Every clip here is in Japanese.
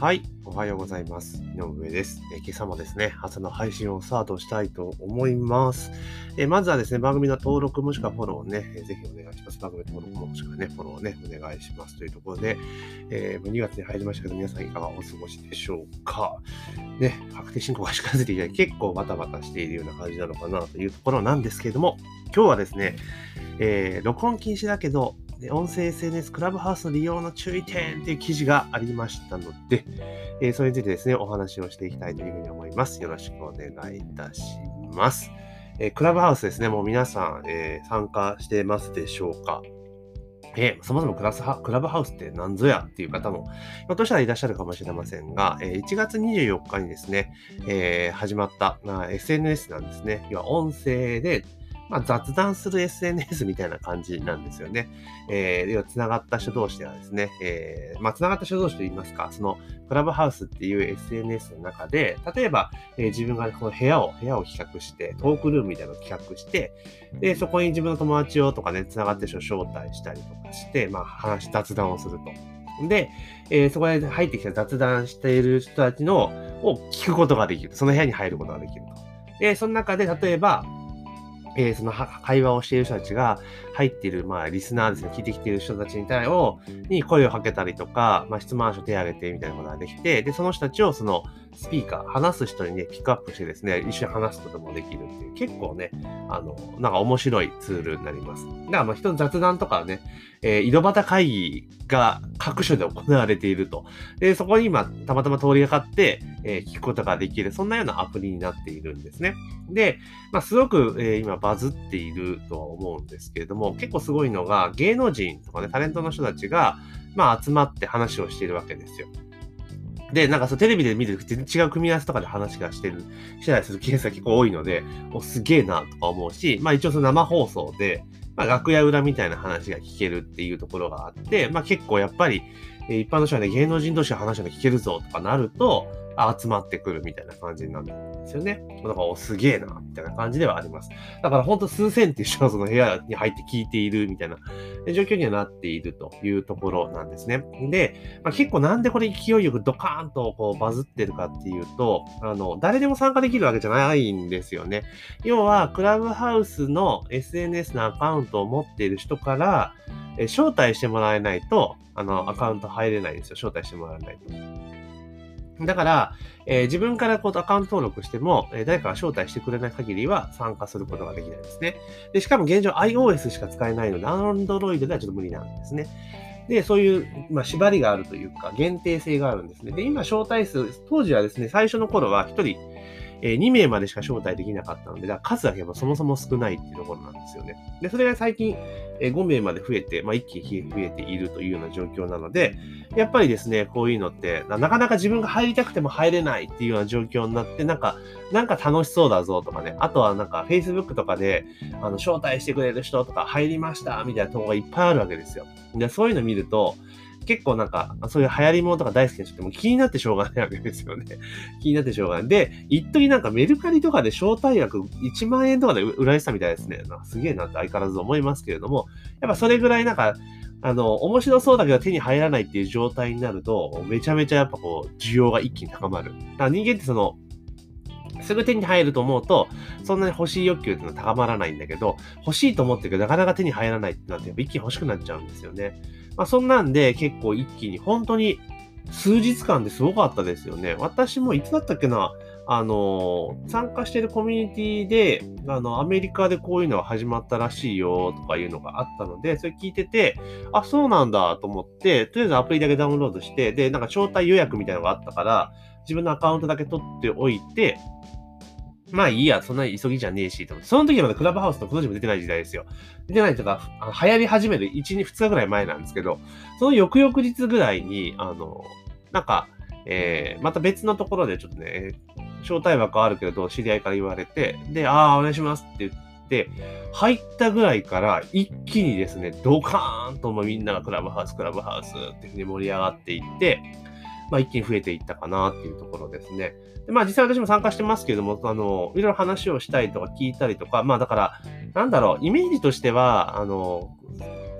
はい、おはようございます。井上です。え今朝もですね、朝の配信をスタートしたいと思います。えまずはですね、番組の登録もしくはフォローをね、えぜひお願いします。番組登録もしくはね、フォローをね、お願いしますというところで、えー、2月に入りましたけど、皆さんいかがお過ごしでしょうか。ね、確定申告が近づいてきて、結構バタバタしているような感じなのかなというところなんですけれども、今日はですね、えー、録音禁止だけど、で、音声 SNS クラブハウスの利用の注意点っていう記事がありましたので、えー、それについてですね、お話をしていきたいというふうに思います。よろしくお願いいたします。えー、クラブハウスですね、もう皆さん、えー、参加してますでしょうか？えー、そもそもクラスクラブハウスって何ぞやっていう方も、ひょっとしたらいらっしゃるかもしれませんが、えー、1月24日にですね、えー、始まった、まあ、SNS なんですね。要は音声でまあ、雑談する SNS みたいな感じなんですよね。えー、要は繋がった人同士ではですね、えー、まあ、繋がった人同士といいますか、その、クラブハウスっていう SNS の中で、例えば、えー、自分がこの部屋を、部屋を企画して、トークルームみたいなのを企画して、で、そこに自分の友達をとかね、繋がってる人を招待したりとかして、まあ、話、雑談をすると。で、えー、そこで入ってきた雑談している人たちの、を聞くことができる。その部屋に入ることができると。で、その中で、例えば、えー、その会話をしている人たちが入っている、まあ、リスナーですね、聞いてきている人たちに対を、に声をかけたりとか、まあ、質問書手を挙げてみたいなことができて、で、その人たちをそのスピーカー、話す人にね、ピックアップしてですね、一緒に話すこともできるっていう、結構ね、あの、なんか面白いツールになります。だから、まあ、人の雑談とかね、えー、井戸端会議が各所で行われていると。で、そこに今、たまたま通りがかって、えー、聞くことができる、そんなようなアプリになっているんですね。で、まあ、すごく、えー、今バズっているとは思うんですけれども、結構すごいのが、芸能人とかね、タレントの人たちが、まあ、集まって話をしているわけですよ。で、なんかそうテレビで見る全然違う組み合わせとかで話がしてる、してたりするケースが結構多いので、おすげえなとか思うし、まあ一応その生放送で、まあ楽屋裏みたいな話が聞けるっていうところがあって、まあ結構やっぱり、一般の人はね、芸能人同士が話が聞けるぞとかなると、集まってくるみたいな感じになるんですよね。だから、お、すげえな、みたいな感じではあります。だからほんと数千っていう人がその部屋に入って聞いているみたいな状況にはなっているというところなんですね。で、まあ、結構なんでこれ勢いよくドカーンとこうバズってるかっていうと、あの、誰でも参加できるわけじゃないんですよね。要は、クラブハウスの SNS のアカウントを持っている人から、招待してもらえないと、あの、アカウント入れないんですよ。招待してもらえないと。だから、えー、自分からこうアカウント登録しても、えー、誰かが招待してくれない限りは参加することができないですね。で、しかも現状 iOS しか使えないので、Android ではちょっと無理なんですね。で、そういう、まあ、縛りがあるというか、限定性があるんですね。で、今、招待数、当時はですね、最初の頃は1人、えー、2名までしか招待できなかったので、だ数だけもそもそも少ないっていうところなんですよね。で、それが最近、えー、5名まで増えて、まあ、一気に増えているというような状況なので、やっぱりですね、こういうのって、なかなか自分が入りたくても入れないっていうような状況になって、なんか、なんか楽しそうだぞとかね、あとはなんか Facebook とかで、あの、招待してくれる人とか入りましたみたいなとこがいっぱいあるわけですよ。で、そういうの見ると、結構なんか、そういう流行り物とか大好きな人っても気になってしょうがないわけですよね。気になってしょうがない。で、一時なんかメルカリとかで招待額1万円とかで売られてたみたいですね。なすげえなって相変わらず思いますけれども、やっぱそれぐらいなんか、あの、面白そうだけど手に入らないっていう状態になると、めちゃめちゃやっぱこう、需要が一気に高まる。だから人間ってその、すぐ手に入ると思うと、そんなに欲しい欲求っていうのは高まらないんだけど、欲しいと思ってるけど、なかなか手に入らないってなって、一気に欲しくなっちゃうんですよね。まあ、そんなんで結構一気に、本当に数日間ですごかったですよね。私もいつだったっけな、あの、参加してるコミュニティで、あの、アメリカでこういうのが始まったらしいよとかいうのがあったので、それ聞いてて、あ、そうなんだと思って、とりあえずアプリだけダウンロードして、で、なんか招待予約みたいなのがあったから、自分のアカウントだけ取っておいて、まあいいや、そんな急ぎじゃねえし、と思って。その時はまだクラブハウスのこの字も出てない時代ですよ。出てないとか、流行り始める1、2、2日ぐらい前なんですけど、その翌々日ぐらいに、あの、なんか、えー、また別のところでちょっとね、招待枠あるけど、知り合いから言われて、で、ああ、お願いしますって言って、入ったぐらいから一気にですね、ドカーンともみんながクラブハウス、クラブハウスっていうふうに盛り上がっていって、まあ、一気に増えていったかなっていうところですね。でまあ、実際私も参加してますけれども、あの、いろいろ話をしたりとか聞いたりとか、まあ、だから、なんだろう、イメージとしては、あの、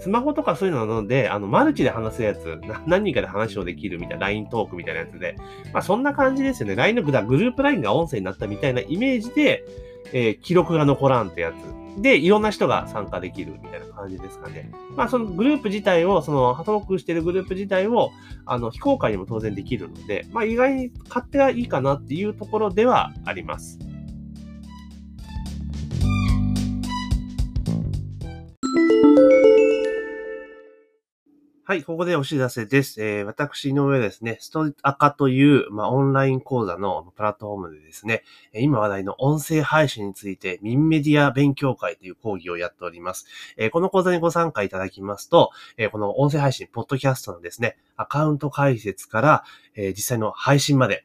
スマホとかそういうのなので、あの、マルチで話すやつ、何人かで話をできるみたいな、LINE トークみたいなやつで、まあそんな感じですよね。LINE のグループ LINE が音声になったみたいなイメージで、えー、記録が残らんってやつ。で、いろんな人が参加できるみたいな感じですかね。まあ、そのグループ自体を、その、トークしてるグループ自体を、あの、非公開にも当然できるので、まあ、意外に勝手がいいかなっていうところではあります。はい、ここでお知らせです。えー、私、の上ですね、ストリートアカという、まあ、オンライン講座のプラットフォームでですね、今話題の音声配信について、ミンメディア勉強会という講義をやっております。えー、この講座にご参加いただきますと、えー、この音声配信、ポッドキャストのですね、アカウント解説から、え実際の配信まで、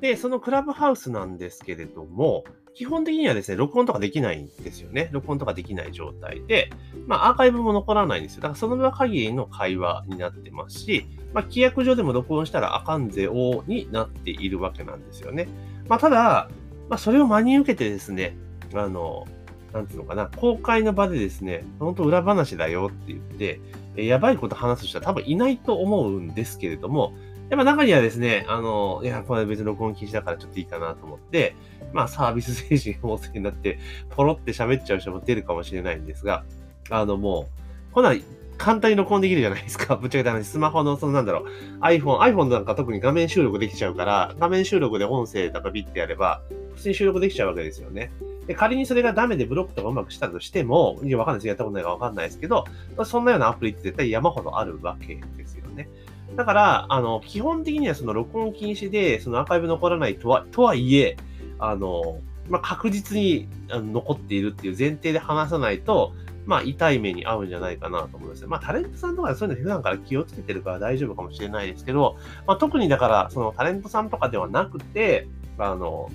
で、そのクラブハウスなんですけれども、基本的にはですね、録音とかできないんですよね。録音とかできない状態で、まあ、アーカイブも残らないんですよ。だからその場限りの会話になってますし、まあ、規約上でも録音したらあかんぜおになっているわけなんですよね。まあ、ただ、まあ、それを真に受けてですね、あの、なんていうのかな、公開の場でですね、本当裏話だよって言って、やばいこと話す人は多分いないと思うんですけれども、やっぱ中にはですね、あの、いや、これ別に録音禁止だからちょっといいかなと思って、まあサービス精神旺盛になって、ポロって喋っちゃう人も出るかもしれないんですが、あのもう、こんな簡単に録音できるじゃないですか。ぶっちゃけた話、スマホの、そのなんだろう、iPhone、iPhone なんか特に画面収録できちゃうから、画面収録で音声とかビッてやれば、普通に収録できちゃうわけですよね。で仮にそれがダメでブロックとかうまくしたとしても、いや、わかんないです。やったことないかわかんないですけど、そんなようなアプリって絶対山ほどあるわけですよね。だから、あの、基本的にはその録音禁止で、そのアーカイブ残らないとは、とはいえ、あの、まあ、確実に残っているっていう前提で話さないと、まあ、痛い目に遭うんじゃないかなと思います。まあ、タレントさんとかそういうの普段から気をつけてるから大丈夫かもしれないですけど、まあ、特にだから、そのタレントさんとかではなくて、あの、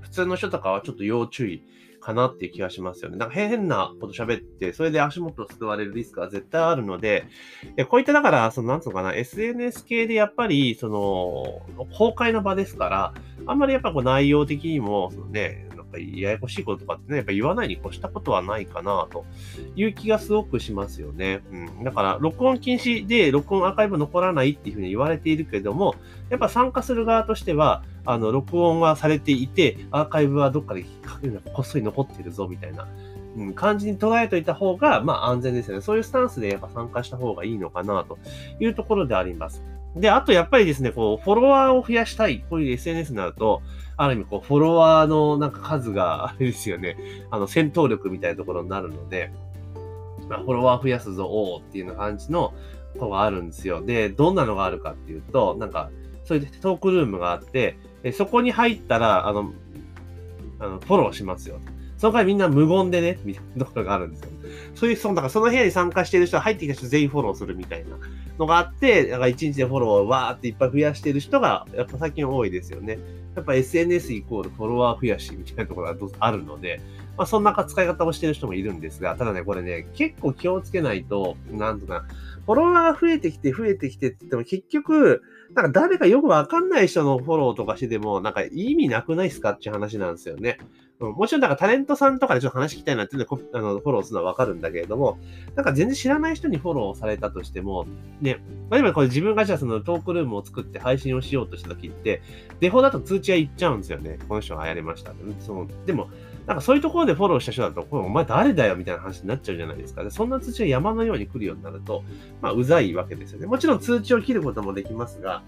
普通の人とかはちょっと要注意かなっていう気がしますよね。なんか変なこと喋って、それで足元を救われるリスクは絶対あるので、こういっただから、その、なんつうのかな、SNS 系でやっぱり、その、公開の場ですから、あんまりやっぱこう内容的にも、そのね、かややこしいこととかってね、やっぱ言わないに越したことはないかなという気がすごくしますよね。うん。だから、録音禁止で録音アーカイブ残らないっていうふうに言われているけれども、やっぱ参加する側としては、あの、録音はされていて、アーカイブはどっかでこっそり残ってるぞみたいな。うん、感じに捉えといた方が、まあ安全ですよね。そういうスタンスでやっぱ参加した方がいいのかなというところであります。で、あとやっぱりですね、こう、フォロワーを増やしたい、こういう SNS になると、ある意味、こう、フォロワーのなんか数が、あれですよね、あの、戦闘力みたいなところになるので、まあ、フォロワー増やすぞ、おーっていうような感じのことがあるんですよ。で、どんなのがあるかっていうと、なんか、そういうトークルームがあって、そこに入ったら、あの、あの、フォローしますよ。その回みんな無言でね、みたいなところがあるんですよ。そういう、その、だからその部屋に参加している人は入ってきた人全員フォローするみたいなのがあって、だから1日でフォローをわーっていっぱい増やしている人が、やっぱ最近多いですよね。やっぱ SNS イコールフォロワー増やしみたいなところがあるので、まあそんな使い方をしてる人もいるんですが、ただね、これね、結構気をつけないと、なんとか、フォロワーが増えてきて増えてきてって言っても結局、なんか誰かよくわかんない人のフォローとかしてても、なんか意味なくないっすかっていう話なんですよね。もちろん、なんかタレントさんとかでちょっと話聞きたいなっていうの、あのフォローするのはわかるんだけれども、なんか全然知らない人にフォローされたとしても、ね、例えばこれ自分がじゃあそのトークルームを作って配信をしようとした時って、デフォだと通知がいっちゃうんですよね。この人がやりました。そのでも、なんかそういうところでフォローした人だと、これお前誰だよみたいな話になっちゃうじゃないですか。でそんな通知が山のように来るようになると、まあ、うざいわけですよね。もちろん通知を切ることもできますが、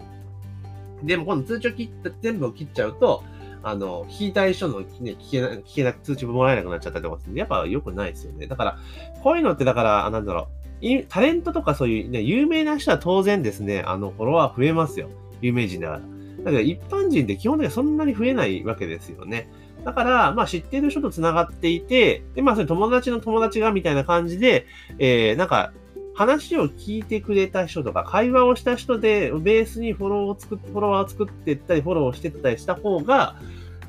でも今度通知を切った、全部を切っちゃうと、あの、聞いたい人の、ね、聞けな、聞けなく、通知もらえなくなっちゃったりとかするんで、やっぱ良くないですよね。だから、こういうのってだから、なんだろう、タレントとかそういうね、有名な人は当然ですね、あの、フォロワー増えますよ。有名人だから。だけど一般人って基本的にはそんなに増えないわけですよね。だから、まあ知ってる人と繋がっていて、で、まあそれ友達の友達がみたいな感じで、えー、なんか、話を聞いてくれた人とか、会話をした人で、ベースにフォローを作っ、フォロワーを作っていったり、フォローしていったりした方が、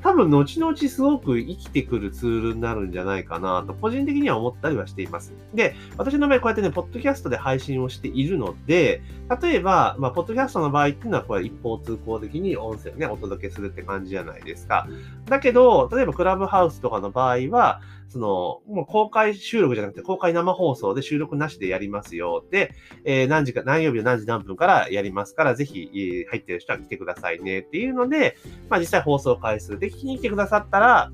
多分後々すごく生きてくるツールになるんじゃないかなと、個人的には思ったりはしています。で、私の場合こうやってね、ポッドキャストで配信をしているので、例えば、まあ、ポッドキャストの場合っていうのは、これ一方通行的に音声をね、お届けするって感じじゃないですか。だけど、例えばクラブハウスとかの場合は、その、もう公開収録じゃなくて公開生放送で収録なしでやりますよ。で、えー、何時か、何曜日の何時何分からやりますから、ぜひ、入ってる人は来てくださいねっていうので、まあ実際放送回数で聞きに来てくださったら、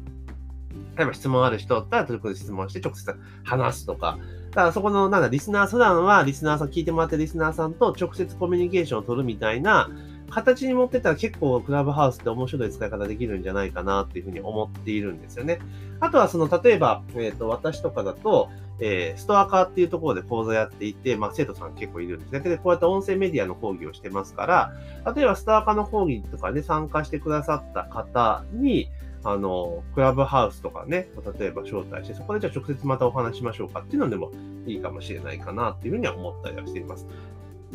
例えば質問ある人だったら、トルコで質問して直接話すとか、だからそこの、なんだ、リスナー、普段はリスナーさん、聞いてもらってリスナーさんと直接コミュニケーションを取るみたいな、形に持ってったら結構クラブハウスって面白い使い方できるんじゃないかなっていうふうに思っているんですよね。あとはその、例えば、えっ、ー、と、私とかだと、えー、ストアカーっていうところで講座やっていて、まあ、生徒さん結構いるんですね。で、こうやって音声メディアの講義をしてますから、例えばストアカーの講義とかで、ね、参加してくださった方に、あの、クラブハウスとかね、例えば招待して、そこでじゃあ直接またお話しましょうかっていうのでもいいかもしれないかなっていうふうには思ったりはしています。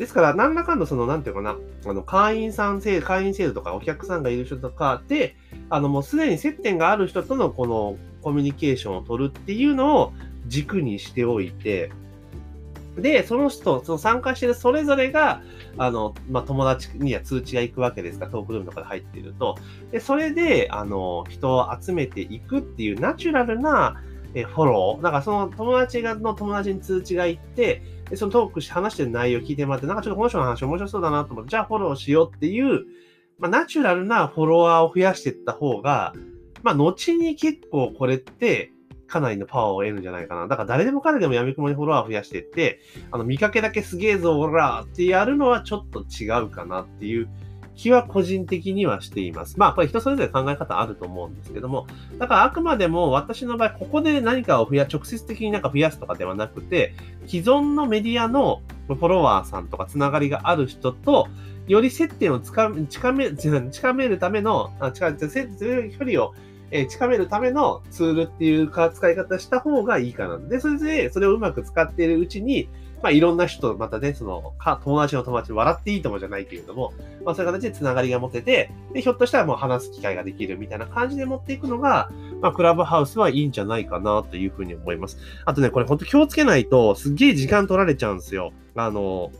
ですから、何らかのその、なんていうかな、あの、会員さん制、会員制度とかお客さんがいる人とかで、あの、もうすでに接点がある人とのこのコミュニケーションを取るっていうのを軸にしておいて、で、その人、その参加してるそれぞれが、あの、まあ、友達には通知が行くわけですが、トークルームとかで入っていると。で、それで、あの、人を集めていくっていうナチュラルなえフォロー。だからその友達がの友達に通知が行って、で、そのトークし、話してる内容聞いてもらって、なんかちょっとこの人の話面白そうだなと思って、じゃあフォローしようっていう、まあ、ナチュラルなフォロワーを増やしていった方が、まあ、後に結構これって、かなりのパワーを得るんじゃないかな。だから誰でも彼でも闇雲にフォロワー増やしていって、あの、見かけだけすげえぞ、ほらってやるのはちょっと違うかなっていう気は個人的にはしています。まあ、これ人それぞれ考え方あると思うんですけども、だからあくまでも私の場合、ここで何かを増や、直接的になんか増やすとかではなくて、既存のメディアのフォロワーさんとかつながりがある人と、より接点をつか近め、近めるための、あ近距離をえ近めるためのツールっていうか使い方した方がいいかな。で、それで、それをうまく使っているうちに、まあ、いろんな人とまたね、その、か、友達の友達、笑っていいともじゃないけれども、まあ、そういう形でつながりが持てて、で、ひょっとしたらもう話す機会ができるみたいな感じで持っていくのが、まあ、クラブハウスはいいんじゃないかなというふうに思います。あとね、これほんと気をつけないと、すっげえ時間取られちゃうんですよ。あの、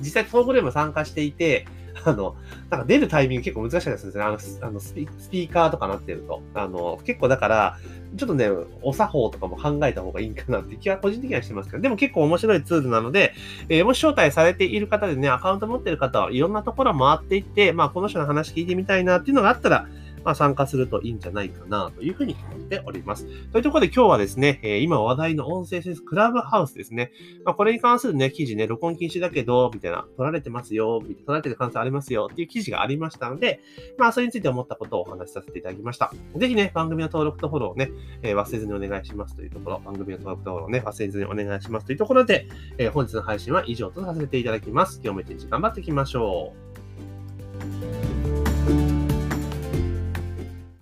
実際プログラム参加していて、あの、なんか出るタイミング結構難しいですね。あの、あのスピーカーとかなってると。あの、結構だから、ちょっとね、お作法とかも考えた方がいいかなって気は個人的にはしてますけど、でも結構面白いツールなので、えー、もし招待されている方でね、アカウント持ってる方はいろんなところ回っていって、まあ、この人の話聞いてみたいなっていうのがあったら、まあ、参加するといいんじゃないかなというふうに思っております。というところで今日はですね、え、今話題の音声センスクラブハウスですね。まあ、これに関するね、記事ね、録音禁止だけど、みたいな、取られてますよ、取られてる可能性ありますよっていう記事がありましたので、まあ、それについて思ったことをお話しさせていただきました。ぜひね、番組の登録とフォローをね、え、忘れずにお願いしますというところ、番組の登録とフォローをね、忘れずにお願いしますというところで、え、本日の配信は以上とさせていただきます。今日も一日頑張っていきましょう。